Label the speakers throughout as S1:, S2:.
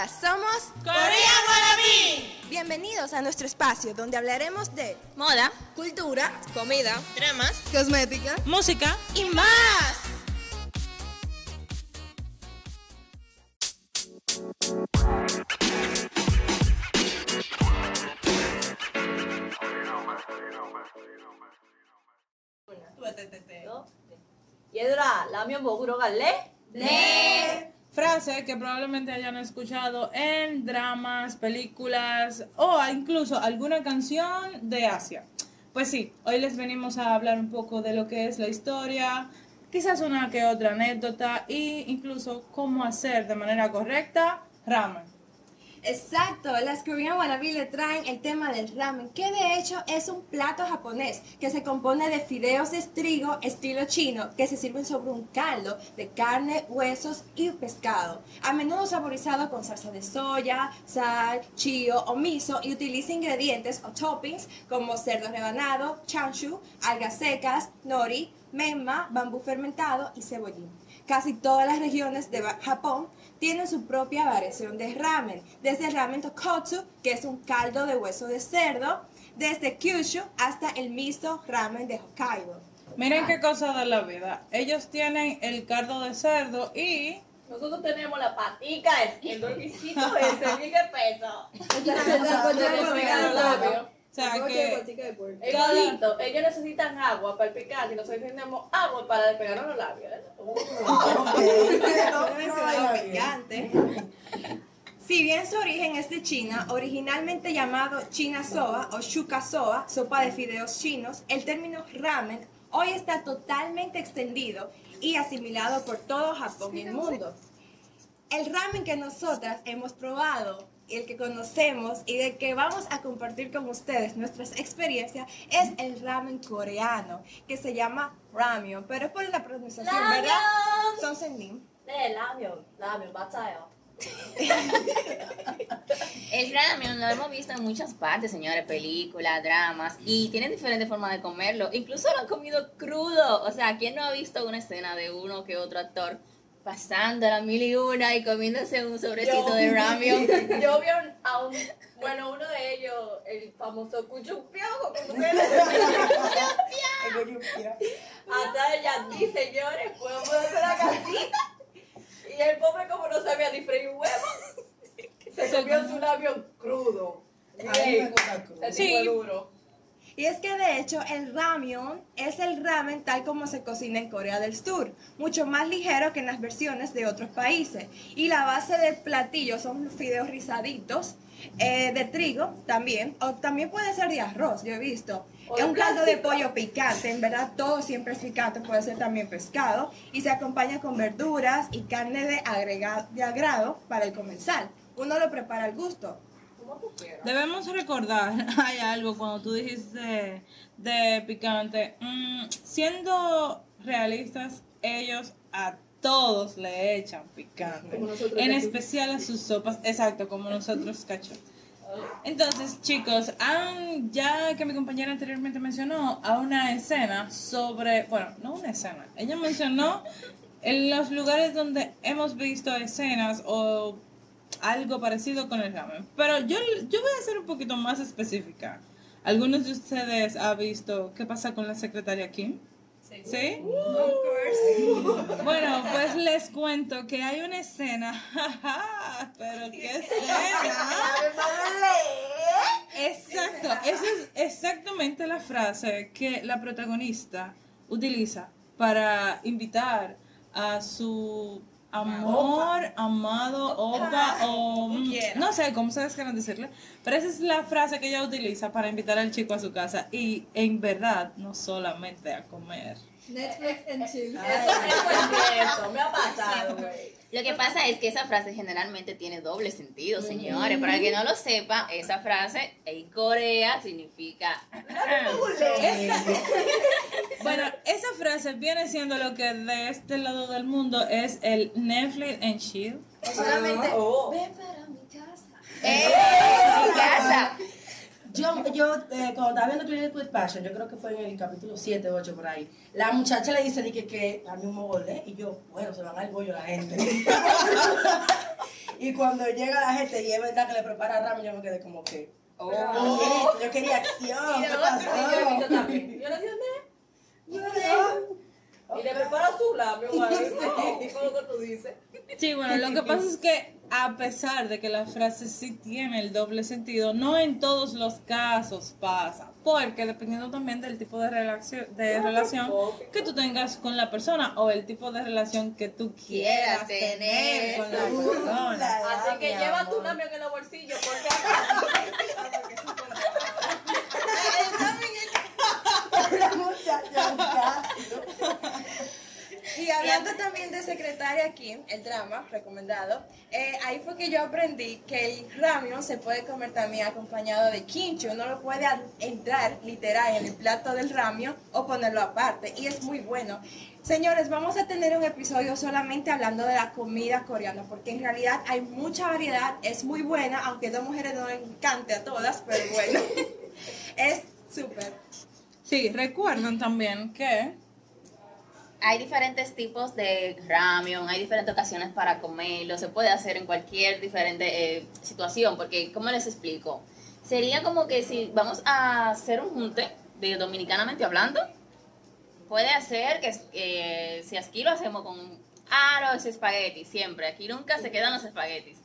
S1: Hola, somos
S2: Korean Wannabe.
S1: Bienvenidos a nuestro espacio donde hablaremos de
S3: moda,
S1: cultura,
S3: comida,
S1: dramas,
S4: cosmética,
S3: música
S1: y más.
S5: 얘들아 라면 먹으러 갈래?
S2: 네. Frase que probablemente hayan escuchado en dramas, películas o incluso alguna canción de Asia. Pues sí, hoy les venimos a hablar un poco de lo que es la historia, quizás una que otra anécdota e incluso cómo hacer de manera correcta ramen.
S1: Exacto, las Korean Wannabe le traen el tema del ramen, que de hecho es un plato japonés que se compone de fideos de trigo estilo chino que se sirven sobre un caldo de carne, huesos y pescado, a menudo saborizado con salsa de soya, sal, chio o miso y utiliza ingredientes o toppings como cerdo rebanado, chanshu, algas secas, nori, mema, bambú fermentado y cebollín. Casi todas las regiones de Japón tienen su propia variación de ramen, desde el ramen tokotsu, que es un caldo de hueso de cerdo, desde Kyushu hasta el miso ramen de Hokkaido.
S2: Miren qué cosa de la vida. Ellos tienen el caldo de cerdo y
S5: nosotros tenemos la patica, el dormicito ese, ¿qué peso?
S2: O sea, que
S5: ellos necesitan agua para el picante y nosotros tenemos agua para despegar los labios.
S1: Si bien su origen es de China, originalmente llamado China Soa o Shuka Soa, sopa de fideos chinos, el término ramen hoy está totalmente extendido y asimilado por todo Japón y el mundo. El ramen que nosotras hemos probado el que conocemos y de que vamos a compartir con ustedes nuestras experiencias es el ramen coreano, que se llama ramyun, pero es por la pronunciación, ¿verdad? Son senim.
S5: 네, 라면, 라면 맞아요.
S3: El ramen lo hemos visto en muchas partes, señores, películas, dramas, y tienen diferentes formas de comerlo. Incluso lo han comido crudo. O sea, ¿quién no ha visto una escena de uno que otro actor pasando la mil y una y comiéndose un sobrecito de ramen.
S5: Yo vi a un, bueno, uno de ellos, el famoso cuchupiojo, como Hasta ella dice, señores, puedo hacer la casita. Y el pobre como no sabía ni freír un huevo, se comió su labio crudo. Sí. duro.
S1: Y es que de hecho el ramyun es el ramen tal como se cocina en Corea del Sur, mucho más ligero que en las versiones de otros países. Y la base del platillo son fideos rizaditos, eh, de trigo también, o también puede ser de arroz, yo he visto. Es un caldo de pollo picante, en verdad todo siempre es picante, puede ser también pescado, y se acompaña con verduras y carne de, agregado, de agrado para el comensal. Uno lo prepara al gusto.
S2: Debemos recordar, hay algo cuando tú dijiste de, picante, mm, siendo realistas, ellos a todos le echan picante, en especial a sus sopas, exacto, como nosotros cacho. Entonces, chicos, ya que mi compañera anteriormente mencionó a una escena sobre, bueno, no una escena, ella mencionó en los lugares donde hemos visto escenas o algo parecido con el ramen. Pero yo, yo voy a ser un poquito más específica. ¿Algunos de ustedes han visto qué pasa con la secretaria Kim? ¿Sí? Bueno, pues les cuento que hay una escena. Pero qué escena. Exacto, esa es exactamente la frase que la protagonista utiliza para invitar a su amor, amado, opa, o mm, no sé cómo ustedes quieren decirle, pero esa es la frase que ella utiliza para invitar al chico a su casa y en verdad no solamente a comer.
S5: Netflix and chill. Eso, me ha pasado, güey.
S3: Lo que pasa es que esa frase generalmente tiene doble sentido, señores. Para el que no lo sepa, esa frase en Corea significa.
S2: Bueno, esa frase viene siendo lo que de este lado del mundo es el Netflix and chill.
S1: Solamente. Oh. Ven para mi casa.
S3: ¡Eh! ¡Mi casa!
S4: Yo, yo eh, cuando estaba viendo Clinic with Passion, yo creo que fue en el capítulo 7 o 8 por ahí, la muchacha le dice que, que a mí un mogolé y yo, bueno, se van al bollo la gente. Y cuando llega la gente y es verdad que le prepara ramen, yo me quedé como que.
S3: Oh.
S4: "Oh, yo quería acción.
S5: Y
S4: ¿Qué
S5: yo. Yo le dije, Y le prepara su labio ahí. No, ¿Qué es lo que tú dices?
S2: Sí, bueno, lo que pasa es que a pesar de que la frase sí tiene el doble sentido, no en todos los casos pasa, porque dependiendo también del tipo de relación, de relación que tú tengas con la persona o el tipo de relación que tú quieras tener
S3: tener.
S2: con la persona.
S5: Así que lleva tu labio en los bolsillos porque
S4: La
S1: Y hablando también de secretaria aquí, el drama recomendado, eh, ahí fue que yo aprendí que el ramio se puede comer también acompañado de kimchi. Uno lo puede entrar literal en el plato del ramio o ponerlo aparte y es muy bueno. Señores, vamos a tener un episodio solamente hablando de la comida coreana, porque en realidad hay mucha variedad, es muy buena, aunque a dos mujeres no encante a todas, pero bueno, es súper.
S2: Sí, recuerden también que
S3: Hay diferentes tipos de ramen, hay diferentes ocasiones para comerlo, se puede hacer en cualquier diferente eh, situación, porque, ¿cómo les explico? Sería como que si vamos a hacer un junte, de dominicanamente hablando, puede hacer que eh, si aquí lo hacemos con ah, los espaguetis, siempre, aquí nunca se quedan los espaguetis,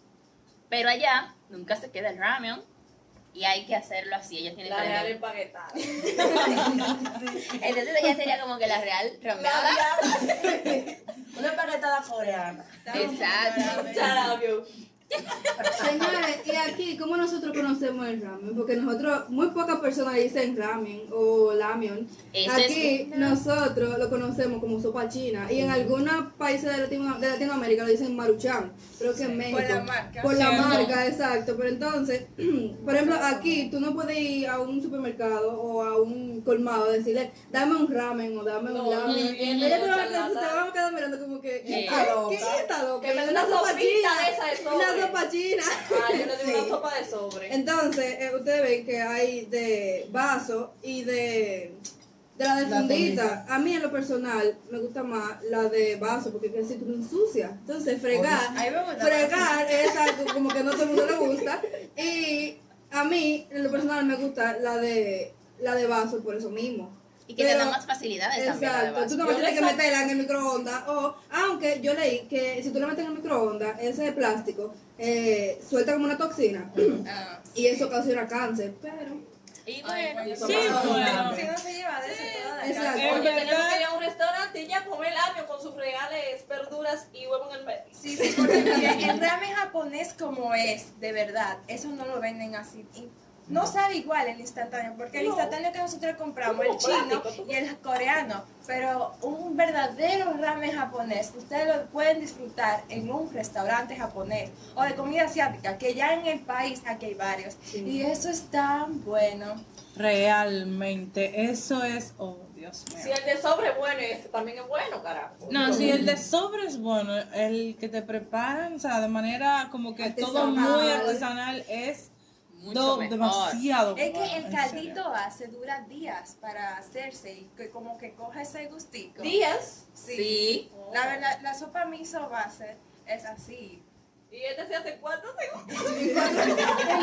S3: pero allá nunca se queda el ramen y hay que hacerlo así, ella tiene
S5: la real
S3: diferentes-
S5: empaquetada.
S3: Entonces ella sería como que la real rameada.
S4: Una paquetada coreana.
S3: Exacto.
S6: Señores, y aquí, ¿cómo nosotros conocemos el ramen? Porque nosotros, muy pocas personas dicen ramen o lamion. Aquí nosotros lo conocemos como sopa china. Y en algunos países de, Latino- de Latinoamérica lo dicen maruchan. Creo que en México.
S1: por la marca.
S6: Por la
S2: Sí, no.
S6: marca, exacto. Pero entonces, por ejemplo, aquí tú no puedes ir a un supermercado o a un colmado y decirle, dame un ramen o dame
S5: No,
S6: un
S5: no,
S6: van a-
S5: charlata.
S6: te van a quedar mirando como que, ¿qué,
S3: Sí.
S6: ¿qué, ¿qué está loca?
S5: Que me dé
S6: Una sopa china.
S5: esa.
S6: Una sopa china.
S5: Ah, yo le digo
S6: Sí.
S5: una sopa de sobre.
S6: Entonces, eh, ustedes ven que hay de vaso y de, de la de
S4: La
S6: fundita.
S4: fundita.
S6: A mí, en lo personal, me gusta más la de vaso porque que si tú me ensucias. Entonces, fregar, fregar es algo como que no todo el mundo le gusta. Y a mí, en lo personal, me gusta la de, la de vaso por eso mismo.
S3: Y que te da más facilidades también.
S6: Exacto, tú no tienes que meterla en el microondas o, aunque yo leí que si tú la metes en el microondas, ese plástico eh, suelta como una toxina
S1: Ah.
S6: y eso ocasiona cáncer, pero
S3: Y bueno,
S2: sí, bueno.
S1: Si no se lleva de eso toda la
S6: Exacto.
S2: En
S5: Oye, tenemos
S2: verdad-
S5: que ir a un restaurante y ya comer labio con sus regales, verduras y huevo en el medio.
S1: Sí, sí, porque el ramen japonés como es, de verdad, eso no lo venden así. Y no sabe igual el instantáneo, porque el instantáneo que nosotros compramos, el chino
S5: plástico,
S1: y el coreano, pero un verdadero ramen japonés, ustedes lo pueden disfrutar en un restaurante japonés o de comida asiática, que ya en el país aquí hay varios. Y eso es tan bueno.
S2: realmente eso es, oh Dios mío.
S5: Si el de sobre es bueno, ese también es bueno, carajo.
S2: No, si el de sobre es bueno, el que te preparan, o sea, de manera como que todo muy artesanal es
S3: Mucho mejor.
S2: demasiado.
S1: Es que el caldito hace, dura días para hacerse y que como que coge ese gustico.
S5: Días.
S3: Sí.
S1: La verdad, la sopa miso base es así.
S5: ¿Y este se hace cuántos segundos?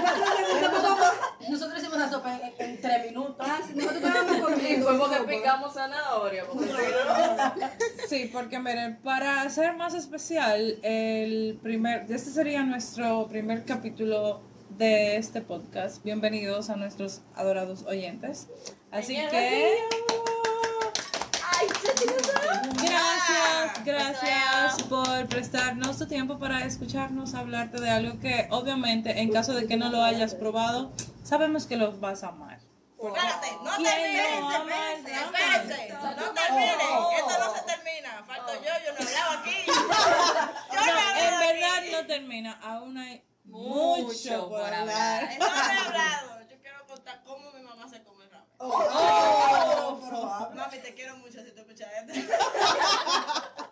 S4: Nosotros hicimos la sopa en, en tres minutos.
S6: ah, si nosotros estábamos
S5: Y fue porque picamos zanahoria. Porque no-
S2: Sí, porque miren, para hacer más especial, el primer, este sería nuestro primer capítulo de este podcast. Bienvenidos a nuestros adorados oyentes. Así que
S5: Ay,
S2: gracias, gracias por prestarnos tu tiempo para escucharnos hablarte de algo que obviamente en caso de que no lo hayas probado, sabemos que lo vas a amar.
S7: Espérate, no
S2: ¿Quién
S7: terminen,
S2: no ama el
S7: espérense,
S2: ramen?
S7: no terminen, esto no se termina, falto yo, yo no he hablado aquí. No
S2: No, en verdad no termina, aún hay
S3: Mucho
S2: mucho por
S3: por
S2: hablar.
S7: No he hablado, yo quiero contar cómo mi mamá se come ramen.
S4: Oh,
S7: Mami, te quiero mucho si te escuchas.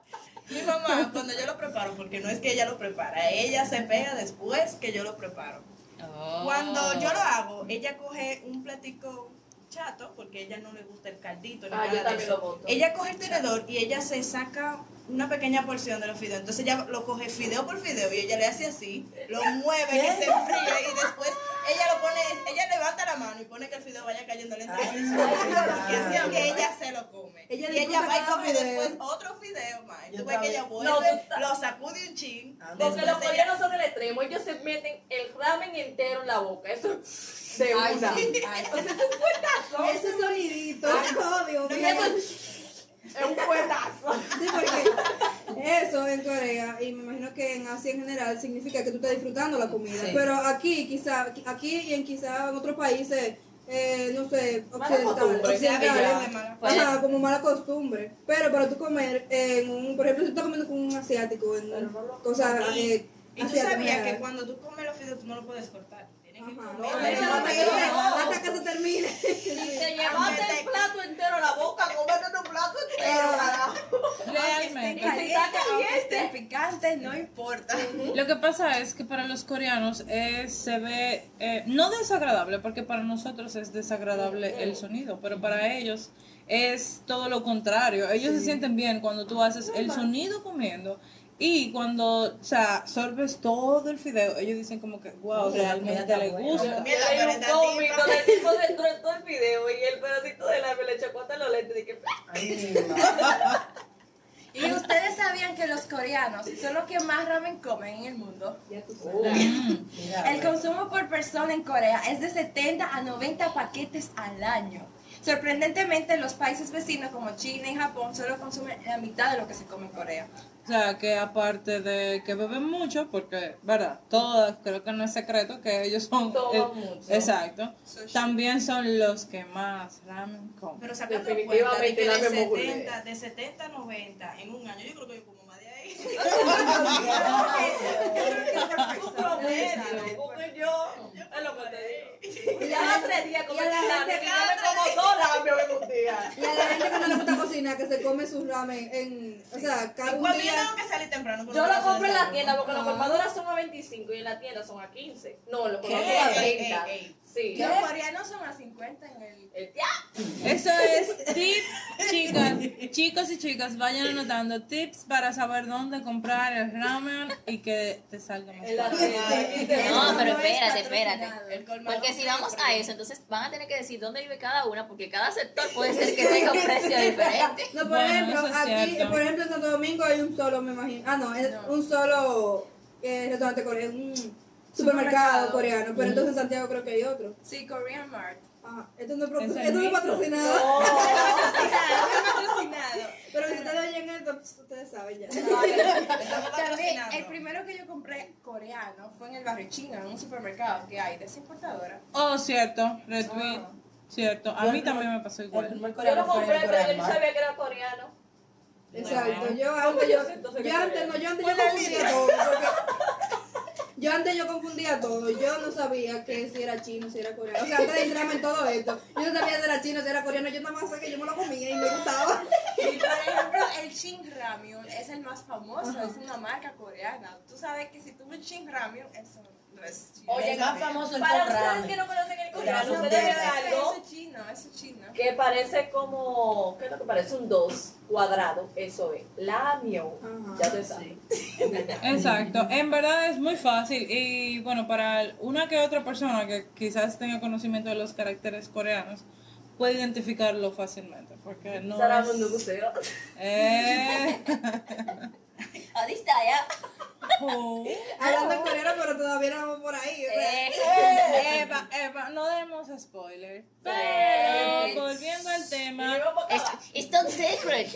S7: Mi mamá, cuando yo lo preparo, porque no es que ella lo prepara, ella se pega después que yo lo preparo.
S3: Oh.
S7: Cuando yo lo hago, ella coge un platico chato, porque a ella no le gusta el caldito ni
S5: Ah, yo
S7: de eso.
S5: lo boto.
S7: Ella coge el tenedor y ella se saca una pequeña porción de los fideos. Entonces ella lo coge fideo por fideo y ella le hace así, lo mueve y se enfría y después ella lo pone, ella levanta la mano y pone que el fideo vaya cayendo lentamente. Y así que ella se lo come.
S6: Ella
S7: y ella va y come después otro fideo más. Tú ves que ella vuelve, lo sacude un chin.
S5: Porque los
S7: ella-
S5: coreanos son el extremo, ellos se meten el ramen entero en la boca. Eso de
S1: Ay,
S5: una.
S1: sí, ay, sí.
S5: O sea, es un fuetazo.
S6: Ese sonidito, oh, Dios mío.
S5: Es un fuetazo.
S6: En Corea y me imagino que en Asia en general significa que tú estás disfrutando la comida.
S3: Sí.
S6: Pero aquí, quizá, aquí y en quizá en otros países, eh, no sé, occidentales, occidentales, ajá, como mala costumbre. Pero para tú comer en un, por ejemplo, si tú estás comiendo con un asiático en cosas eh,
S7: Y tú sabías que cuando tú comes los fideos tú no lo puedes cortar.
S6: Hasta que se termine.
S5: Si te llevaste el plato entero a la boca, comete tu plato entero,
S2: Realmente.
S1: aunque picantes, no importa.
S2: Lo que pasa es que para los coreanos es, se ve, eh, no desagradable, porque para nosotros es desagradable el sonido, pero para ellos es todo lo contrario. Ellos se sienten bien cuando tú haces el sonido comiendo y cuando, o sea, sorbes todo el fideo, ellos dicen como que, wow, realmente le gusta.
S7: Mira,
S5: Hay un cómico
S7: tipa.
S5: del tipo dentro de todo el video y el pedacito de labio le echó cuenta los lentes y que.
S1: Y ustedes sabían que los coreanos son los que más ramen comen en el mundo.
S4: Mira,
S1: El consumo por persona en Corea es de 70 a 90 paquetes al año. Sorprendentemente, los países vecinos como China y Japón solo consumen la mitad de lo que se come en Corea.
S2: O sea, que aparte de que beben mucho, porque, ¿verdad? Todas, creo que no es secreto que ellos son...
S5: Toman
S2: eh,
S5: mucho.
S2: Exacto. También son los que más ramen comen.
S7: Pero cuenta de, de,
S5: misma
S7: 70, de 70 a 90 en un año, yo creo que yo como
S5: lo que tres días
S6: y a la gente-
S5: me como dos día.
S6: Y a la gente que no le gusta cocinar, que se come sus ramen en, o sea, cada un día.
S7: tengo que salir temprano,
S5: Yo lo compro en la tienda porque los colmadoras son a 25 y en la tienda son a 15. No,
S7: Ey,
S5: son a
S7: ey,
S5: 30.
S1: Los coreanos son a 50 en el...
S5: El ya.
S2: Eso es tips, chicas, chicos y chicas, vayan anotando tips para saber dónde comprar el ramen y que te salga más.
S3: No, pero espérate, espérate. Porque si vamos a eso, entonces van a tener que decir dónde vive cada una, porque cada sector puede ser que tenga un precio diferente.
S6: No, por
S2: Bueno,
S6: ejemplo,
S2: es
S6: aquí,
S2: cierto.
S6: por ejemplo, en Santo Domingo hay un solo, me imagino. Ah, no, es
S1: No.
S6: un solo eh, restaurante coreano, supermercado, coreano. Pero entonces en Santiago creo que hay otro.
S1: Sí, Korean Mart.
S6: Ajá, esto no es, pro-
S2: Es el
S6: esto no es patrocinado.
S1: patrocinado.
S6: Pero si ustedes oyen esto, pues, ustedes saben ya.
S1: También, el primero que yo compré coreano fue en el barrio chino, en un supermercado que hay de esa importadora.
S2: Oh, cierto, retweet, cierto. A mí también me pasó igual.
S5: Yo lo compré, pero yo no sabía que era coreano.
S6: Exacto. Yo
S5: ¿Cómo
S6: antes
S5: yo
S6: yo antes no, yo antes yo confundía todo. Yo antes yo confundía todo, yo no sabía que si era chino, si era coreano. O sea, antes de entrarme en todo esto, yo no sabía si era chino, si era coreano, yo nada más sé que yo me lo comía y me gustaba.
S1: Y por ejemplo, el Shin Ramyun es el más famoso, es una marca coreana. Tú sabes que si tú ves Shin Ramyun, eso
S5: Oye,
S4: más famoso el
S5: Para ustedes
S4: ramen.
S5: que no conocen el
S4: La
S5: coreano,
S1: No,
S5: ustedes ven algo
S1: es chino, es chino.
S5: que parece como, ¿qué es lo que parece? Un 2 cuadrado, eso es, lamio,
S6: Ajá.
S5: ya te sabes.
S2: Exacto, en verdad es muy fácil y bueno, para una que otra persona que quizás tenga conocimiento de los caracteres coreanos, puede identificarlo fácilmente, porque no
S5: Sarah
S2: es... Eh,
S3: ¿Dónde está ya?
S2: Oh.
S6: Hablando en coreano, pero todavía no vamos por ahí.
S3: Eh,
S2: Eva, Eva, no demos spoiler.
S3: Sí.
S2: Pero volviendo al tema,
S3: it's, top secret.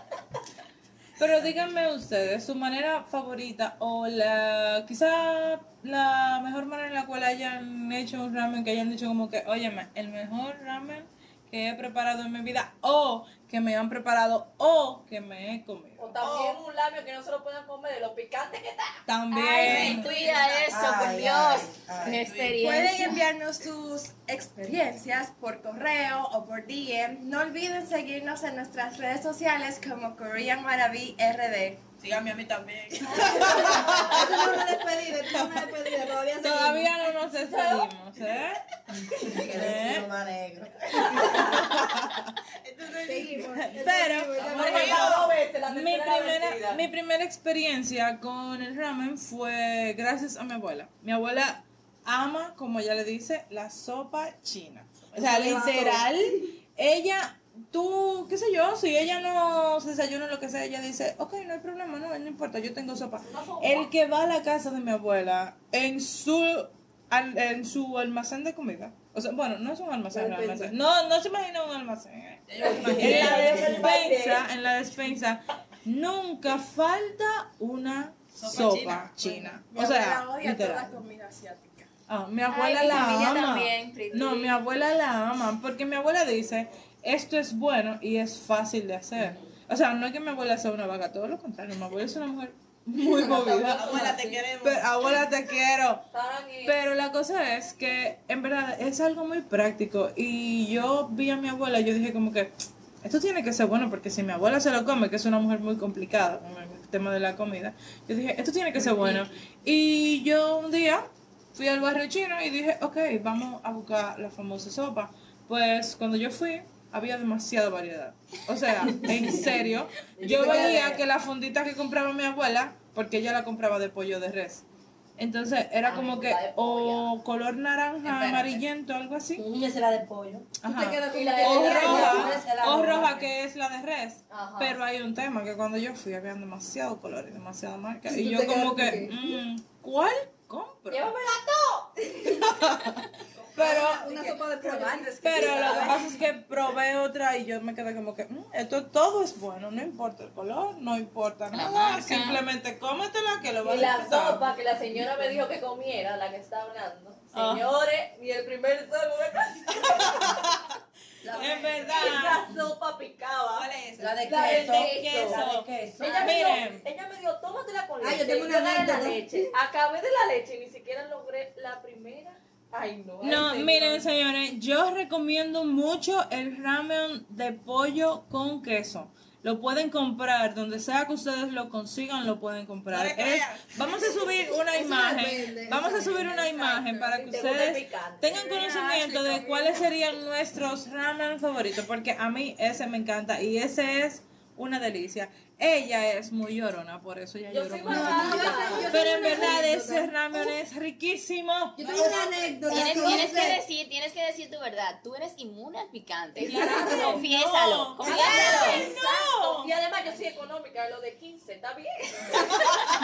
S2: pero díganme ustedes, su manera favorita o la quizá la mejor manera en la cual hayan hecho un ramen que hayan dicho como que, óyeme, el mejor ramen que he preparado en mi vida o que me han preparado o que me he comido.
S5: O también un labio que no se lo puedan comer de lo picante que está.
S3: Ay,
S2: También.
S3: cuida eso, por
S4: Ay,
S3: Dios.
S4: ay, ay.
S1: Pueden enviarnos sus experiencias por correo o por DM. No olviden seguirnos en nuestras redes sociales como Korean Maraví RD.
S7: Síganme a mí también.
S6: Esto no es una despedida, esto no es una despedida, todavía
S2: no nos despedimos, ¿eh?
S4: Más negro.
S6: Seguimos.
S2: Pero, por ejemplo, mi
S5: tercera
S2: mi primera experiencia con el ramen fue gracias a mi abuela. Mi abuela ama, como ella le dice, la sopa china. O sea, literal, ella, tú, qué sé yo, si ella no se desayuna o lo que sea, ella dice, ok, no hay problema, no, no importa, yo tengo sopa. El que va a la casa de mi abuela en su, al- en su almacén de comida, o sea, bueno, no es un almacén realmente, no, no se imagina un almacén. eh. En la despensa, en la despensa, nunca falta una
S7: Sopa
S2: sopa, china.
S1: Mi
S2: O sea,
S1: odia toda la comida asiática.
S2: Ah, mi abuela
S3: Ay, mi
S2: la
S3: familia
S2: ama.
S3: también,
S2: no, mi abuela la ama porque mi abuela dice, esto es bueno y es fácil de hacer. O sea, no es que mi abuela sea una vaga, todo lo contrario, mi abuela es una mujer muy movida.
S7: Abuela, te queremos.
S2: Pero, abuela, te quiero. Pero la cosa es que en verdad es algo muy práctico y yo vi a mi abuela y yo dije como que esto tiene que ser bueno porque si mi abuela se lo come, que es una mujer muy complicada con el tema de la comida, yo dije esto tiene que ser bueno. Y yo un día fui al barrio chino y dije, ok, vamos a buscar la famosa sopa. Pues cuando yo fui había demasiada variedad. O sea, en serio, yo veía que la fundita que compraba mi abuela, porque ella la compraba de pollo de res. Entonces era como que o color naranja, amarillento, algo así.
S4: Y esa era de pollo.
S2: Ajá. O roja, o
S4: roja.
S2: que es la de res.
S5: Ajá.
S2: Pero hay un tema que cuando yo fui había demasiado color y demasiada marca.
S6: Sí,
S2: Y yo como que, mm, ¿cuál compro?
S5: Llévamela todo.
S2: Pero
S6: Una sopa de pollo.
S2: Pero lo que pasa es que probé otra y yo me quedé como que, "Mm, esto todo es bueno, no importa el color, no importa
S3: La
S2: nada,
S3: marca.
S2: simplemente cómetela que lo vas
S5: Y
S2: a
S5: la
S2: disfrutar".
S5: sopa que la señora me dijo que comiera, la que está hablando.
S2: Ah.
S5: Señores, ni el primer solo
S2: En verdad,
S5: Esa sopa picaba.
S7: ¿Cuál es esa?
S4: La de
S5: La de
S4: queso. La de queso.
S5: Ella me, dio,
S2: Miren.
S5: ella me dio, tómatela con
S6: Ah, yo tengo una
S5: agarré la leche. Acabé de la leche y ni siquiera logré la primera. Ay, no.
S2: no, miren señores, yo recomiendo mucho el ramen de pollo con queso. Lo pueden comprar, donde sea que ustedes lo consigan, lo pueden comprar.
S7: No
S2: Es- vamos a subir una imagen,
S6: depende,
S2: vamos a subir una imagen para que ustedes tengan conocimiento de cuáles serían nuestros ramen favoritos, porque a mí ese me encanta y ese es una delicia. Ella es muy llorona, por eso ella
S5: Yo
S2: lloró
S5: soy
S2: mucho. Pero en verdad ese ramen es riquísimo.
S6: Yo tengo una anécdota.
S3: Tienes, que decir, tienes que decir tu verdad. Tú eres inmune al picante.
S2: Claro
S3: Confiésalo,
S2: no.
S3: confiésalo.
S5: Y además yo soy económica, lo de 15, está bien.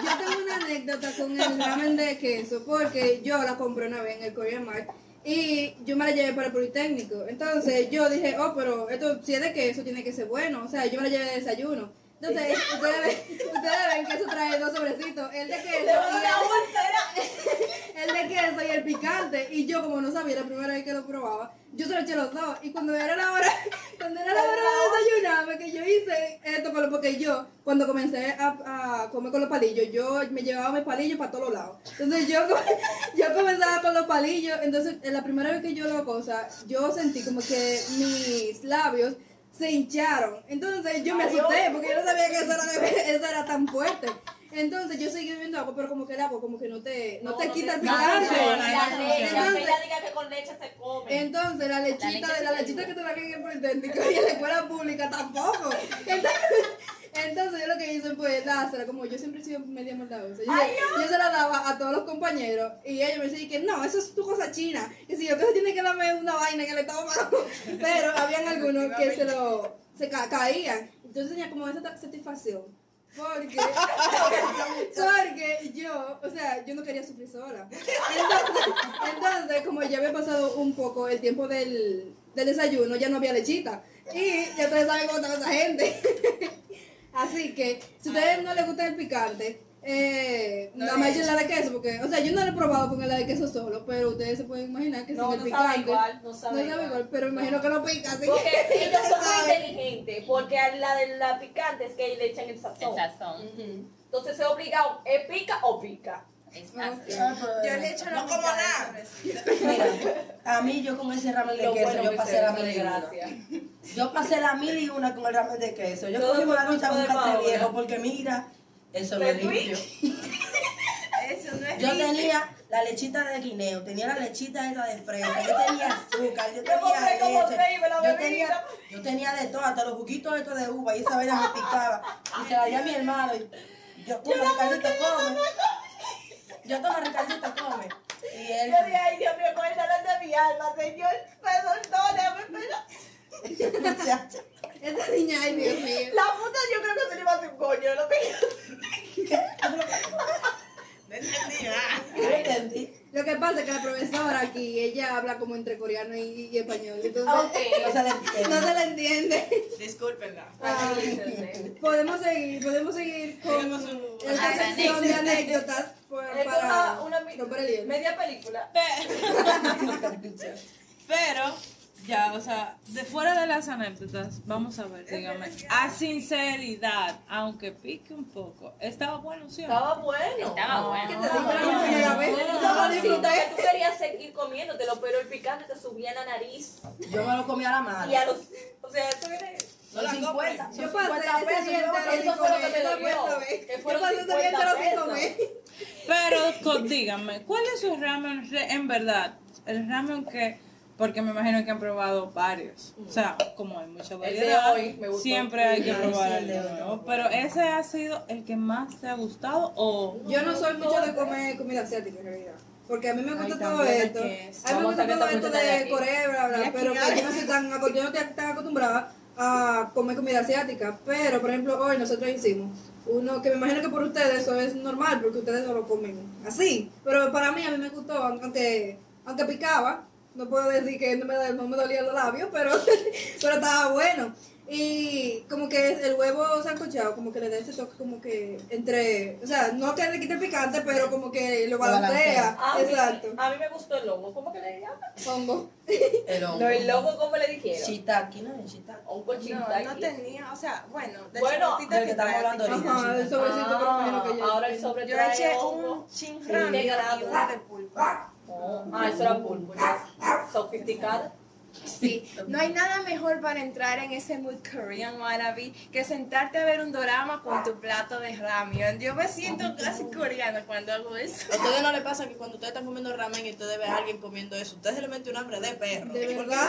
S6: Yo tengo una anécdota con el ramen de queso, porque yo la compré una vez en el Korean Mart y yo me la llevé para el Politécnico. Entonces yo dije, oh, pero esto si es de queso tiene que ser bueno. O sea, yo me la llevé de desayuno. Entonces, ustedes ven, ustedes ven que eso trae dos sobrecitos, el de queso y el, el de queso y el picante. Y yo, como no sabía la primera vez que lo probaba, yo se lo eché los dos. Y cuando era la hora, cuando era la hora de desayunarme, que yo hice esto, porque yo, cuando comencé a, comer con los palillos, yo me llevaba mis palillos para todos lados. Entonces yo, yo comenzaba con los palillos. Entonces, en la primera vez que yo lo cosa, yo sentí como que mis labios se hincharon. Entonces yo me asusté porque yo no sabía que eso era, eso era tan fuerte. Entonces yo seguí bebiendo agua, pero como que el agua como que no te, no, te quita el
S2: no
S6: picante.
S2: funciona, no
S5: La leche,
S2: funciona.
S5: aunque ella diga que con leche se come.
S6: Entonces la lechita,
S3: La leche
S6: de la lechita que te dan en el Politécnico y en la escuela pública tampoco. Entonces, entonces yo lo que hice fue dársela, como yo siempre he sido media maldadosa. Yo, yo se la daba a todos los compañeros y ellos me decían que no, eso es tu cosa china. Y si yo que tiene que darme una vaina que le toma. Pero habían algunos que se lo se ca- caían. Entonces tenía como esa satisfacción. Porque, porque yo, o sea, yo no quería sufrir sola. Entonces, entonces, como ya había pasado un poco el tiempo del, del desayuno, ya no había lechita. Y ya ustedes saben cómo estaba esa gente. Así que, si a ustedes no les gusta el picante, eh, nada más la de queso, porque, o sea, yo no lo he probado con la de queso solo, pero ustedes se pueden imaginar que
S5: No,
S6: sin el
S5: no sabe
S6: picante.
S5: igual, no sabe
S6: igual.
S5: igual.
S6: pero imagino que lo pica, así
S5: Porque
S6: que
S5: ellos son muy inteligentes, porque a la de la picante es que le echan el sazón.
S3: El.
S5: Entonces es obligado, ¿es pica o pica?
S3: Es
S6: Ok.
S3: así.
S7: Yo le echo la
S8: No como nada.
S4: Mira, a mí yo con ese ramen de
S5: Lo
S4: queso,
S5: bueno
S4: yo pasé
S5: se
S4: la mil y una. Yo pasé la mil y una con el ramen de queso. Yo cogí una
S5: por
S4: lucha
S5: culpa
S4: un
S5: de
S4: café viejo porque mira, eso limpio.
S7: Eso no es
S4: Yo tenía la lechita de guineo, tenía la lechita esa de fresa, yo tenía azúcar, yo tenía leche, yo tenía, yo tenía de todo, hasta los juguitos estos de uva, y esa vaina me picaba. Y se la di a mi hermano, y yo, toma Ricardito, come. Yo, toma Ricardito, come. Y él,
S5: Yo dije, ay Dios mío, con el dolor de mi alma, señor, perdóname, pero...
S4: muchacha,
S6: Esta niña, ay Dios mío.
S5: La puta yo creo que se le iba a hacer un coño, lo
S7: No entendí nada.
S6: Lo que pasa es que la profesora aquí, ella habla como entre coreano y, y español. Entonces,
S4: No se le entiende.
S6: no se le entiende.
S7: Discúlpenla.
S6: Ah, podemos seguir, podemos seguir con esta sección de
S3: anécdotas.
S5: es
S6: para
S5: una, una
S6: el hielo.
S5: media película.
S2: Pero, ya, o sea, de fuera de las anécdotas, vamos a ver, dígame, a sinceridad, aunque pique un poco, estaba bueno, ¿sí o no?
S5: Estaba bueno.
S3: Estaba bueno.
S6: ¿Qué te digo? Primera vez.
S5: No,
S6: No lo
S5: sí, tú querías seguir comiéndotelo, pero el picante te subía en la nariz.
S4: Yo me lo comí a la mano.
S5: Y a los. O sea, eso era.
S7: No la
S4: Son 50.
S7: compres.
S4: son
S6: Yo pasé
S4: 50
S6: ese
S4: pesos,
S6: día
S4: yo
S6: entero
S4: creo
S6: sin
S5: Eso fue lo que me dolió, que fueron
S6: pasé ese día
S5: 50
S6: entero sin
S5: pesos.
S2: Pero, díganme, ¿cuál es su ramen en verdad? El ramen que, porque me imagino que han probado varios. O sea, como hay mucha
S5: de
S2: variedad,
S5: hoy me gustó.
S2: siempre hay que probar el
S4: el de hoy.
S2: Pero ese ha sido el que más te ha gustado o...
S6: Yo no soy mucho de comer comida asiática en realidad. Porque a mí me gusta
S4: Ay,
S6: todo esto. A mí me gusta todo esto
S5: de
S6: de. Corea, bla, bla, pero yo no soy tan, yo no estoy tan acostumbrada a comer comida asiática. Pero, por ejemplo, hoy nosotros hicimos uno que me imagino que por ustedes eso es normal, porque ustedes no lo comen así. Pero para mí, a mí me gustó, aunque, aunque picaba. No puedo decir que no me, no me dolían los labios, pero, pero estaba bueno. Y como que el huevo sancochado, como que le da ese toque como que entre, o sea, no que le quite el picante, pero como que lo balancea.
S5: A mí,
S6: Exacto.
S5: a mí me gustó el lobo. ¿Cómo que le llaman?
S6: Hongo.
S4: El
S5: No, el lobo, ¿cómo le dijeron?
S4: Shiitake, ¿no? Shiitake.
S5: Un cochito
S1: No, no tenía, o sea, bueno, del
S5: Bueno,
S4: del que estamos hablando ahorita.
S6: Ajá, el sobrecito, imagino que ya.
S5: ahora el sobre
S1: Yo eché
S5: hongo.
S1: un chin
S5: Sí.
S1: ramen
S5: ¿Qué
S1: y
S5: grado?
S1: uno de pulpo.
S5: Oh, Ah, eso era pulpo. ya. Sofisticada.
S1: Sí, no hay nada mejor para entrar en ese mood Korean wannabe que sentarte a ver un drama con tu plato de ramen. Yo me siento casi coreana cuando hago eso.
S7: ¿A ustedes no les pasa que cuando ustedes están comiendo ramen y ustedes ven a alguien comiendo eso, ustedes se le mete un hambre de perro?
S6: De verdad.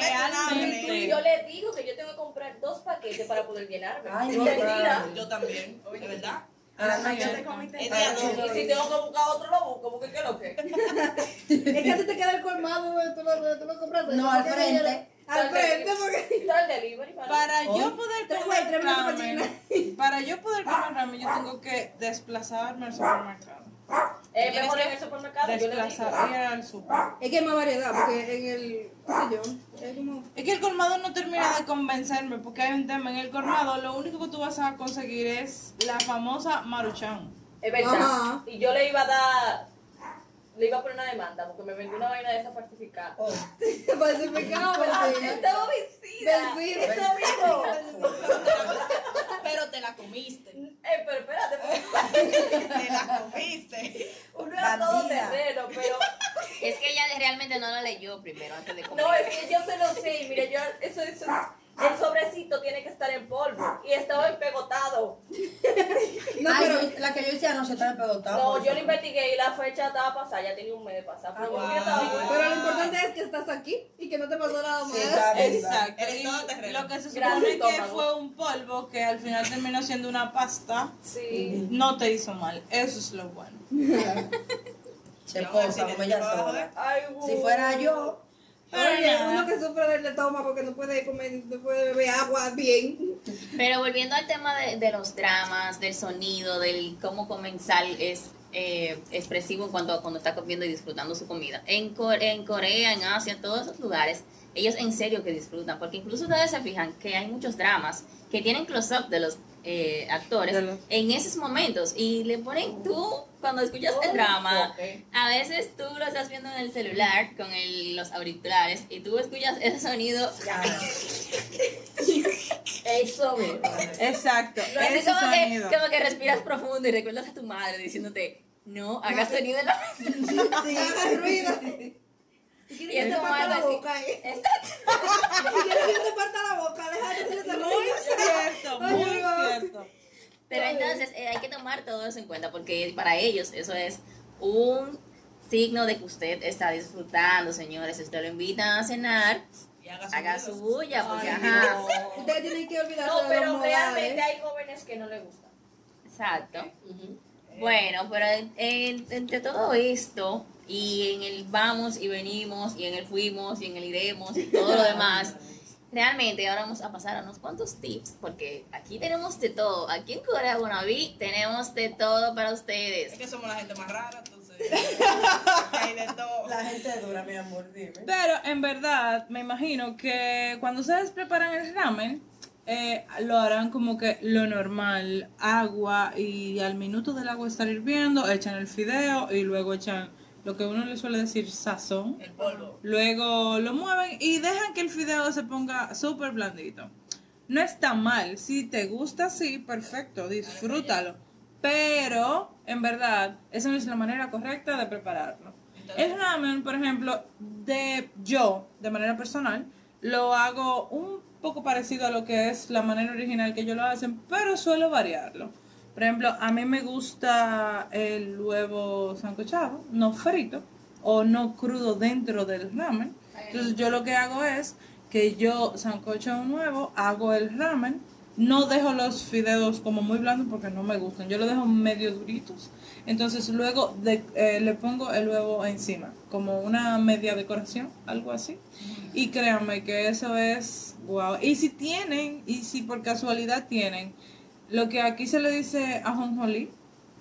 S2: Realmente.
S5: Yo le digo que yo tengo que comprar dos paquetes para poder llenarme.
S4: Ay, no.
S7: Yo también, de verdad.
S4: A la
S1: Yo te.
S5: Y si tengo que buscar otro, lo busco. porque qué es lo que?
S6: Es que a ti te queda el colmado donde tú lo, donde tú lo compraste.
S4: No, al frente.
S6: Al frente, porque.
S5: Está el delivery para
S2: Para
S4: Oh.
S2: yo poder comer ramen, para yo poder comer ramen, yo tengo que desplazarme al supermercado.
S5: Es mejor en el supermercado. Yo le digo.
S2: Desplazar, ir al super.
S6: Es que hay más variedad, porque en el. ¿Qué sé yo? Es como.
S2: Es que el colmado no termina de convencerme porque hay un tema en el colmado. Lo único que tú vas a conseguir es la famosa maruchan.
S5: Es verdad.
S6: Ajá.
S5: Y yo le iba a dar. Le iba a poner una demanda porque me vendió una vaina de esa falsificada.
S4: Oh,
S6: Falsificado,
S5: Ah,
S6: Belfina.
S5: Estaba vencida.
S6: Belfina.
S5: Está vivo.
S7: Pero te la comiste.
S5: Eh, pero espérate. porque
S7: Te la comiste.
S5: Uno era todo
S4: Bandida.
S5: terreno, pero.
S3: Es que ella realmente leyó primero antes de comer.
S5: No, es que yo se lo sé. y Mire, yo. Eso, eso. El sobrecito tiene que estar en polvo. Y estaba empegotado.
S6: No,
S4: Ay,
S6: pero.
S4: yo- la que yo hice anoche estaba empegotado.
S5: No, yo lo investigué y la fecha estaba pasada. Ya tenía un mes de pasar. Pero
S4: Ah, wow.
S6: Pero lo importante es que estás aquí y que no te pasó nada
S4: Sí,
S6: malo.
S4: está bien, está bien.
S2: Exacto. Y lo que se
S5: Gracias,
S2: supone que fue un polvo que al final terminó siendo una pasta,
S5: Sí.
S2: no te hizo mal. Eso es lo bueno.
S4: Se posa
S7: si
S4: como
S7: le
S4: ella
S7: tiro abajo
S4: sola.
S5: Ay,
S4: Si fuera yo,
S2: nada.
S6: uno que sufre del estómago porque no puede comer, no puede beber agua bien.
S3: Pero volviendo al tema de, de los dramas, del sonido, del cómo comensal es eh, expresivo en cuanto a cuando está comiendo y disfrutando su comida. En, Co- en Corea, en Asia, en todos esos lugares, ellos en serio que disfrutan, porque incluso ustedes se fijan que hay muchos dramas que tienen close-up de los eh, actores
S2: los-
S3: en esos momentos y le ponen tú, cuando escuchas el drama,
S5: Ok.
S3: a veces tú lo estás viendo en el celular con el- los auriculares y tú escuchas ese sonido
S5: Eso.
S2: Exacto.
S3: Es
S2: Ese
S3: como que,
S2: sonido.
S3: como que respiras profundo y recuerdas a tu madre diciéndote, no hagas sonido en la mesa.
S6: Sí, haga ruido.
S3: Y
S6: Y
S3: es
S6: te parta la boca, eh.
S3: Exacto.
S6: Si quieres que te parta la boca, déjate
S2: Muy cierto, muy cierto.
S3: Pero entonces eh, hay que tomar todo eso en cuenta porque para ellos eso es un signo de que usted está disfrutando, señores. Si usted lo invitan a cenar,
S7: Y haga su
S3: haga su bulla, porque
S5: Ay,
S3: ajá.
S5: no.
S6: Ustedes tienen que olvidarse
S5: No,
S6: de
S5: pero
S6: los
S5: realmente
S6: modales.
S5: hay jóvenes que no les gusta.
S3: Exacto. Bueno, pero en- entre todo esto y en el vamos y venimos y en el fuimos y en el iremos y todo lo demás, realmente ahora vamos a pasar a unos cuantos tips porque aquí tenemos de todo. Aquí en Corea Bonaví tenemos de todo para
S7: Es
S3: ustedes.
S7: que somos la gente más rara, entonces. hay de todo.
S4: La gente dura, mi amor, dime.
S2: Pero en verdad, me imagino que cuando ustedes preparan el ramen, eh, lo harán como que lo normal, agua y al minuto del agua estar hirviendo, echan el fideo y luego echan lo que uno le suele decir sazón.
S7: El polvo.
S2: Luego lo mueven y dejan que el fideo se ponga súper blandito. No está mal, si te gusta así, perfecto, disfrútalo. Pero, en verdad, esa no es la manera correcta de prepararlo. El ramen, por ejemplo, de yo, de manera personal, lo hago un poco parecido a lo que es la manera original que ellos lo hacen, pero suelo variarlo. Por ejemplo, a mí me gusta el huevo sancochado, no frito o no crudo dentro del ramen. Entonces yo lo que hago es que yo sancocho un huevo, hago el ramen, no dejo los fideos como muy blandos porque no me gustan, yo lo dejo medio duritos. Entonces luego de- eh, le pongo el huevo encima, como una media decoración, algo así. Y créanme que eso es wow. Y si tienen, y si por casualidad tienen, lo que aquí se le dice ajonjolí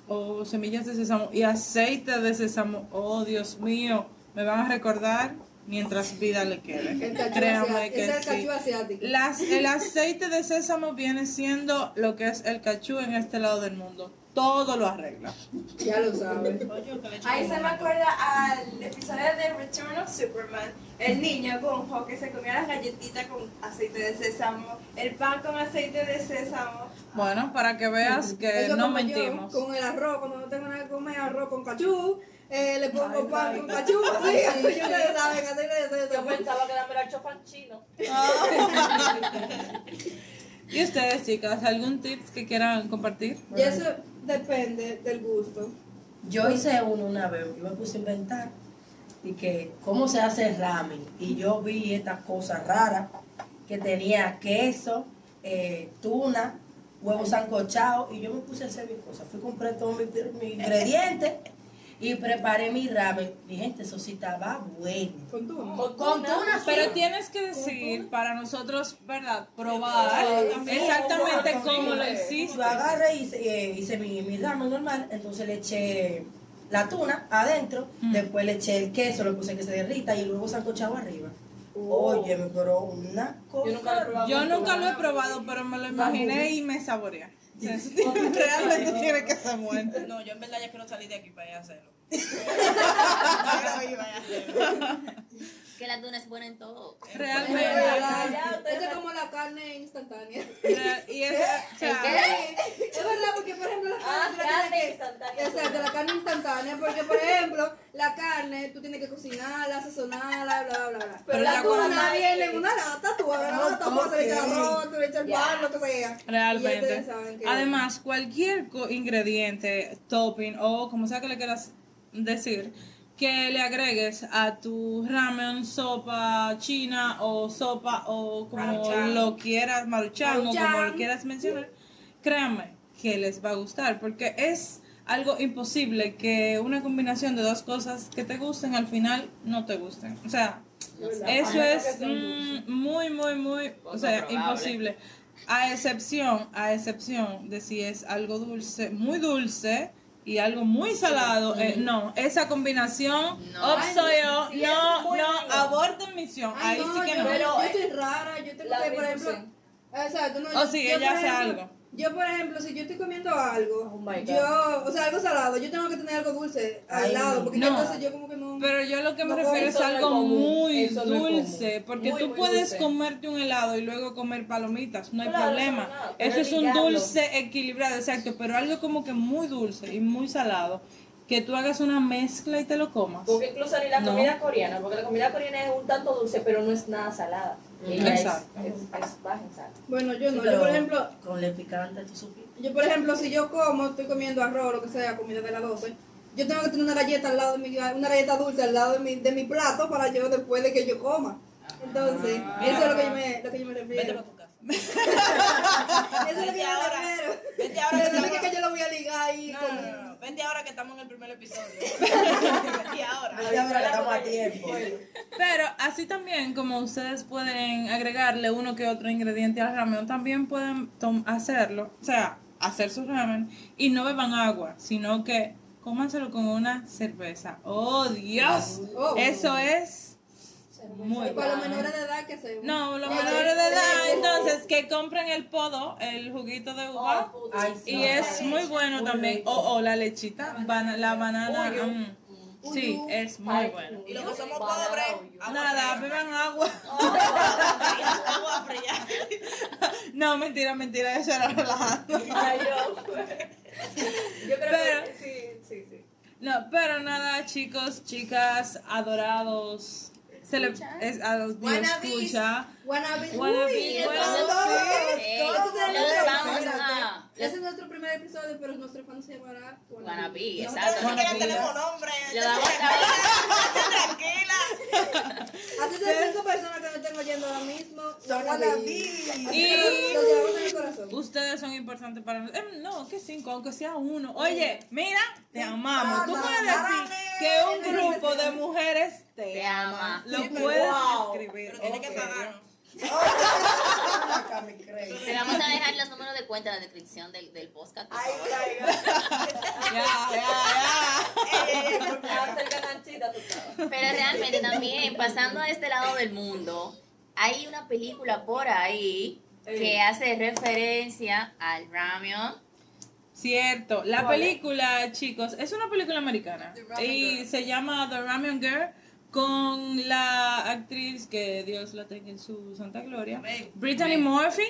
S2: o semillas de sésamo y aceite de sésamo, oh Dios mío, me van a recordar mientras vida le quede.
S6: El cachú
S2: Créanme
S6: asiático.
S2: que
S6: Es el
S2: sí. Las- el aceite de sésamo viene siendo lo que es el cachú en este lado del mundo. Todo lo arregla.
S6: Ya lo
S7: echen
S1: Ahí se me acuerda al episodio de Return of Superman, el niño Gonjo que se comía las galletitas con aceite de sésamo, el pan con aceite de sésamo.
S2: Bueno, para que veas que
S6: Eso
S2: no
S6: como yo,
S2: mentimos.
S6: con el arroz, cuando no tengo nada que comer, arroz con cachú, eh, le pongo
S4: Ay,
S6: pan
S4: ay,
S6: con cachú, así,
S4: sí,
S6: así ustedes saben, aceite de
S5: Yo pensaba que dame el chofán chino.
S2: ¿Y ustedes, chicas, algún tips que quieran compartir?
S6: Y eso depende del gusto.
S4: Yo hice uno una vez, yo me puse a inventar y que cómo se hace ramen y yo vi estas cosas raras que tenía queso, eh, tuna, huevos sancochados y yo me puse a hacer mis cosas. Fui compré todos mis, mis ingredientes y preparé mi ramen. Mi gente, eso sí estaba bueno.
S6: Con tu
S5: Con
S4: Con
S5: tuna.
S4: tuna, sí.
S2: Pero tienes que decir para nosotros, ¿verdad? Probar
S4: Sí,
S2: exactamente
S4: sí,
S2: cómo lo hiciste.
S4: Yo agarré y hice, eh, hice mi, mi ramen normal, entonces le eché la tuna adentro,
S2: Mm.
S4: después le eché el queso, le puse que se derrita y luego sancochado arriba. Oye, pero una cosa.
S5: Yo nunca lo he probado.
S2: Yo nunca lo he probado, pero me lo imaginé y me saboreé. O sea, eso Realmente tiene que ser bueno.
S7: No, yo en verdad ya quiero salir de aquí para ir a hacerlo. no, iba a hacerlo.
S3: Es que la tuna es buena en todo.
S6: Es
S2: Realmente.
S6: es como la carne instantánea.
S2: Y esa, o sea,
S6: Es verdad, porque por ejemplo la
S5: Ah,
S6: carne, tienes
S5: carne
S6: que-
S5: instantánea.
S6: Exacto, la carne instantánea, porque por ejemplo, la carne tú tienes que cocinarla, sazonarla, bla, bla, bla, bla.
S5: Pero
S6: la
S5: la
S6: viene
S5: es-
S6: en una lata, tú agarras la lata, pues, le echas arroz, tú le echas el pan, lo que sea.
S2: Realmente.
S6: que-
S2: Además, cualquier ingrediente, topping o como sea que le quieras decir, que le agregues a tu ramen, sopa china o sopa o como
S7: Maruchan.
S2: lo quieras, maruchan o como lo quieras mencionar, créanme que les va a gustar porque es algo imposible que una combinación de dos cosas que te gusten al final no te gusten. O sea, eso es mm, muy, muy, muy, o sea, imposible. A excepción, a excepción de si es algo dulce, muy dulce y algo muy salado, eh, no, esa combinación,
S3: No.
S2: obsoyo,
S5: Sí, es
S2: no, no,
S5: rico.
S2: aborten misión,
S6: Ay,
S2: ahí
S6: no,
S2: sí que
S6: yo,
S2: no.
S5: Pero,
S6: yo
S5: eh,
S6: soy rara, yo tengo
S5: la
S6: que, por ejemplo, no,
S2: Oh, sí,
S6: yo,
S2: ella hace
S6: ejemplo,
S2: algo.
S6: Yo, por ejemplo, si yo estoy comiendo algo,
S5: Oh
S6: yo, o sea, algo salado, yo tengo que tener algo dulce al
S4: Ay,
S6: lado, porque
S2: no.
S6: entonces yo como que no...
S2: Pero yo lo que me
S6: No,
S2: refiero es algo
S5: común,
S2: muy dulce, porque
S5: Muy,
S2: tú
S5: muy
S2: puedes
S5: dulce.
S2: comerte un helado y luego comer palomitas, no hay
S5: Claro,
S2: problema.
S5: eso no,
S2: Eso
S5: pero
S2: es un dulce equilibrado, exacto, pero algo como que muy dulce y muy salado, que tú hagas una mezcla y te lo comas.
S5: Porque incluso ni la
S2: No.
S5: comida coreana, porque la comida coreana es un tanto dulce, pero no es nada salada. Y ella es,
S2: Exacto.
S5: es, es baja en sal.
S6: Bueno, yo
S4: Sí,
S6: no, yo por ejemplo,
S4: Con el picante, tú supiste.
S6: yo por ejemplo, si yo como, estoy comiendo arroz, lo que sea, comida de las 12, yo tengo que tener una galleta al lado de mi, una galleta dulce al lado de mi, de mi plato para yo después de que yo coma. Entonces, eso es lo que yo me, lo que yo me
S7: Vete
S6: refiero.
S7: para tu casa.
S6: Eso es lo que
S7: Vete
S6: yo me refiero.
S7: Vete ahora que
S6: yo lo voy a ligar ahí
S7: No,
S6: con...
S7: no, no, no. Vente ahora que estamos en el primer episodio. Vete ahora.
S4: Verá que estamos a tiempo.
S2: Pero así también como ustedes pueden agregarle uno que otro ingrediente al ramen, también pueden hacerlo, o sea, hacer su ramen y no beban agua, sino que cómanselo con una cerveza. ¡Oh, Dios!
S6: Oh.
S2: Eso es muy
S6: Y para los
S2: bueno.
S6: menores de edad que se...
S2: No, los menores de edad, entonces que compren el podo, el juguito de uva.
S4: Sí.
S2: Y es muy bueno
S4: Muy
S2: también. O, o la lechita, bana- la banana. mm, sí, es muy bueno.
S7: Y los que somos pobres,
S2: Nada, beban agua.
S7: Agua fría.
S2: No, mentira, mentira, eso era relajando.
S5: Yo, yo creo
S2: Pero-
S5: que sí, sí, sí.
S2: No, pero nada, chicos, chicas, adorados. Se le, es, a los Dios
S1: Wannabes.
S2: escucha.
S6: Wannabe.
S2: Wannabe,
S6: Uy,
S2: bueno,
S6: eso-
S3: Ey,
S6: Ese es
S3: los
S6: nuestro-
S3: vamos
S6: espérate.
S3: a-
S6: Ese es nuestro primer episodio, pero nuestro fan se llamará
S3: Wannabe,
S7: Nosotros
S3: exacto.
S7: ni
S2: Wannabe.
S7: tenemos nombre.
S3: Lo vamos a
S7: Tranquila.
S6: Así son cinco personas que nos están oyendo ahora mismo.
S4: Son
S6: Wannabe.
S2: Y-
S6: que Los llevamos en el corazón.
S2: Ustedes son importantes para nosotros. Eh, no, que cinco, aunque sea uno. Oye, mira, te amamos. Tú puedes decir que un grupo de mujeres te,
S3: Te
S2: ama.
S3: ama.
S2: Lo
S7: Sí, pero
S2: puedes
S5: wow.
S2: escribir.
S7: Pero tiene
S2: en
S7: que
S4: creen.
S3: Te vamos a dejar los números de cuenta en la descripción del, del podcast.
S5: Ay, ay,
S2: Ya, ya, ya.
S5: sabes.
S3: Pero realmente también, pasando a este lado del mundo, hay una película por ahí que hace referencia al ramen.
S2: Cierto. La película, chicos, es una película americana. Y se llama The Ramen Girl con la actriz que Dios la tenga en su santa gloria,
S7: Amén.
S2: Brittany Murphy.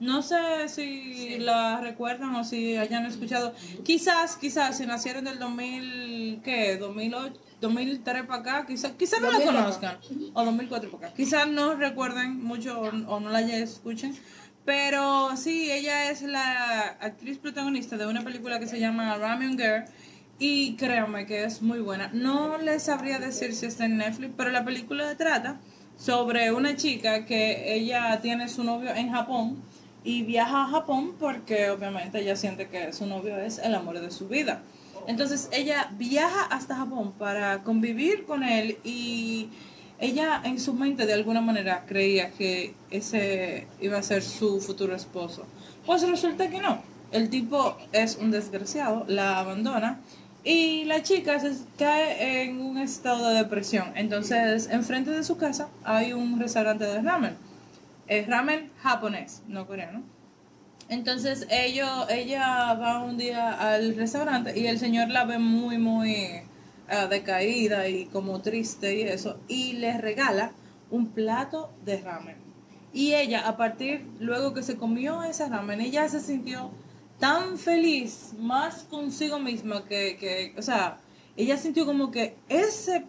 S2: No sé si la recuerdan o si hayan escuchado. Quizás, quizás, si nacieron del 2000, ¿qué? 2008, 2003 para acá, quizás, quizás no la
S6: 2000 para
S2: conozcan. O 2004 para acá. Quizás no recuerden mucho o, o no la escuchen. Pero sí, ella es la actriz protagonista de una película que se llama Ramen Girl. Y créanme que es muy buena. No les sabría decir si está en Netflix, pero la película trata sobre una chica que ella tiene su novio en Japón y viaja a Japón porque obviamente ella siente que su novio es el amor de su vida. Entonces ella viaja hasta Japón para convivir con él y ella en su mente de alguna manera creía que ese iba a ser su futuro esposo. Pues resulta que no. El tipo es un desgraciado, la abandona y la chica se cae en un estado de depresión. Entonces, enfrente de su casa hay un restaurante de ramen. Es ramen japonés, no coreano. Entonces ellos, ella va un día al restaurante y el señor la ve muy, muy ah, decaída y como triste y eso, y le regala un plato de ramen. Y ella, a partir, luego que se comió ese ramen, ella se sintió tan feliz, más consigo misma, que, que o sea, ella sintió como que ese,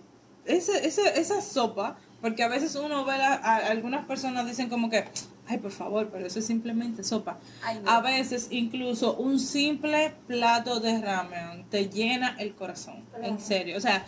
S2: ese, ese, esa sopa, porque a veces uno ve, la- a, algunas personas dicen como que, ay, por favor, pero eso es simplemente sopa.
S1: Ay, no.
S2: A veces incluso un simple plato de ramen te llena el corazón, en serio, o sea,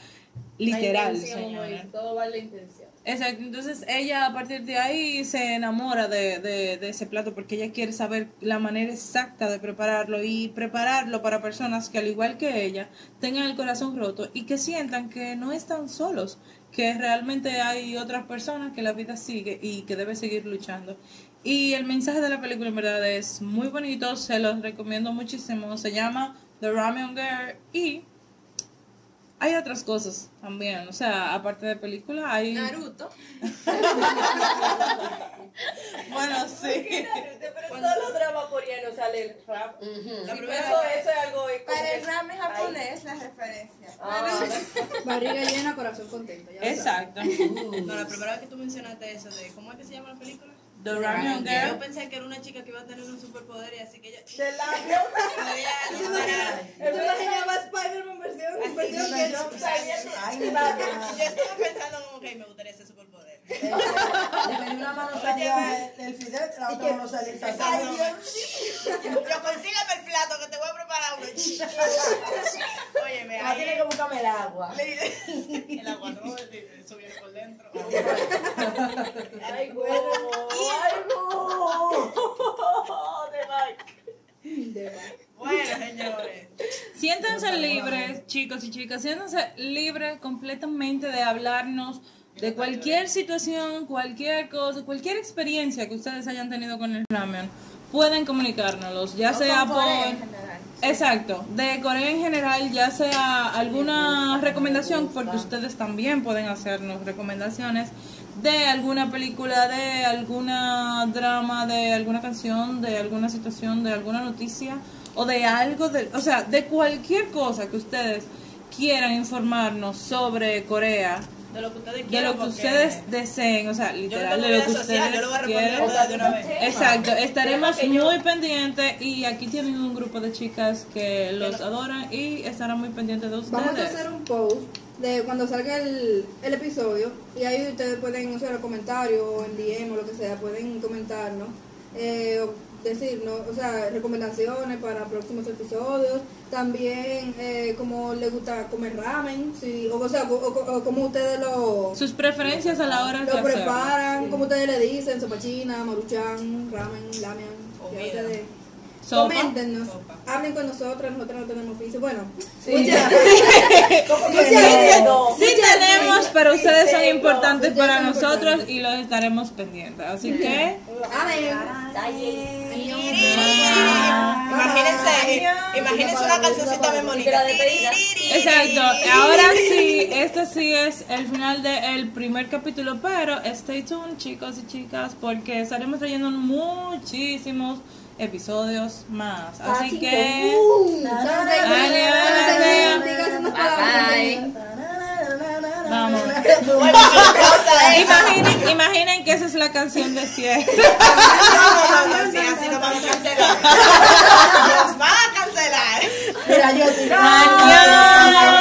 S2: literal,
S5: La intención, güey, Todo va en la intención.
S2: Exacto, entonces ella a partir de ahí se enamora de, de, de ese plato porque ella quiere saber la manera exacta de prepararlo y prepararlo para personas que al igual que ella tengan el corazón roto y que sientan que no están solos, que realmente hay otras personas que la vida sigue y que debe seguir luchando. Y el mensaje de la película en verdad es muy bonito, se los recomiendo muchísimo, se llama The Ramen Girl y hay otras cosas también, o sea, aparte de película hay...
S1: Naruto.
S2: Bueno, sí.
S5: Pero en todos los dramas coreanos sale el rap. Sí,
S7: primera
S5: eso, eso es algo.
S1: Para el
S5: que-
S1: ramen japonés, la referencia.
S5: Ah,
S6: Barriga llena, corazón contento. ya.
S2: Exacto.
S7: No, la primera vez que tú mencionaste eso de, ¿cómo es que se llama la película?
S2: The Ramen
S7: Yo
S2: Girl.
S7: pensé que era una chica que iba a tener un superpoder y así que ella podía disparar.
S6: Eso se llama Spider-Man versión, versión que
S4: Ay,
S7: Yo estaba pensando como que me gustaría ese superpoder.
S4: Le pedí una mano
S7: Pero ya
S4: lleva el, el fideo y la otra no sale.
S7: Exacto. Yo consígueme el plato que te voy a preparar uno. Óyeme,
S4: Ah, tiene que buscarme el agua.
S7: El agua no, eso viene por dentro.
S5: Ay, huevo. Ay, huevo. De Mike.
S7: Bueno, señores.
S2: Siéntanse libres, siéntanse libres completamente de hablarnos de cualquier situación, cualquier cosa, cualquier experiencia que ustedes hayan tenido con el ramen. Pueden comunicárnoslos, ya sea por...
S3: Corea en general.
S2: Exacto, de Corea en general, ya sea alguna recomendación, porque ustedes también pueden hacernos recomendaciones de alguna película, de alguna drama, de alguna canción, de alguna situación, de alguna noticia o de algo, de, o sea, de cualquier cosa que ustedes quieran informarnos sobre Corea,
S7: De lo que ustedes
S2: de
S7: quieran.
S2: lo que ustedes deseen, o sea, literal, de lo que
S7: social,
S2: ustedes
S7: yo lo voy a responder
S2: quieran.
S7: todo de una vez.
S2: Exacto, estaremos
S5: yo-
S2: muy pendientes y aquí tienen un grupo de chicas que los adoran y estarán muy pendientes de ustedes.
S6: Vamos a hacer un post de cuando salga el, el episodio y ahí ustedes pueden hacer los comentarios o en DM o lo que sea, pueden comentarnos, eh, o decirnos, o sea, recomendaciones para próximos episodios, también eh, como les gusta comer ramen, si, o, o sea, o, o- o como ustedes lo,
S2: Sus preferencias a la hora de
S6: lo preparan, como ustedes le dicen, sopa china, maruchan, ramen, ustedes-
S2: Sopa.
S6: Coméntenos,
S7: Sopa.
S6: hablen con nosotras, nosotros no tenemos oficio. Bueno,
S5: Sí.
S6: muchas-
S5: No.
S2: Sí tenemos, pero ustedes son importantes para nosotros y los estaremos pendientes. Así que.
S7: Imagínense, imagínense una cancioncita bien bonita.
S2: exacto. Ahora sí, este sí es el final del primer capítulo, pero stay tuned, chicos y chicas, porque estaremos trayendo muchísimos episodios más. Así
S6: Así
S2: que, vamos. Imaginen, imaginen que esa es la canción de cierre.
S7: No, no, no, sí, así nos van a cancelar. Nos van a cancelar.
S4: Mira, yo tiré.
S2: Adiós.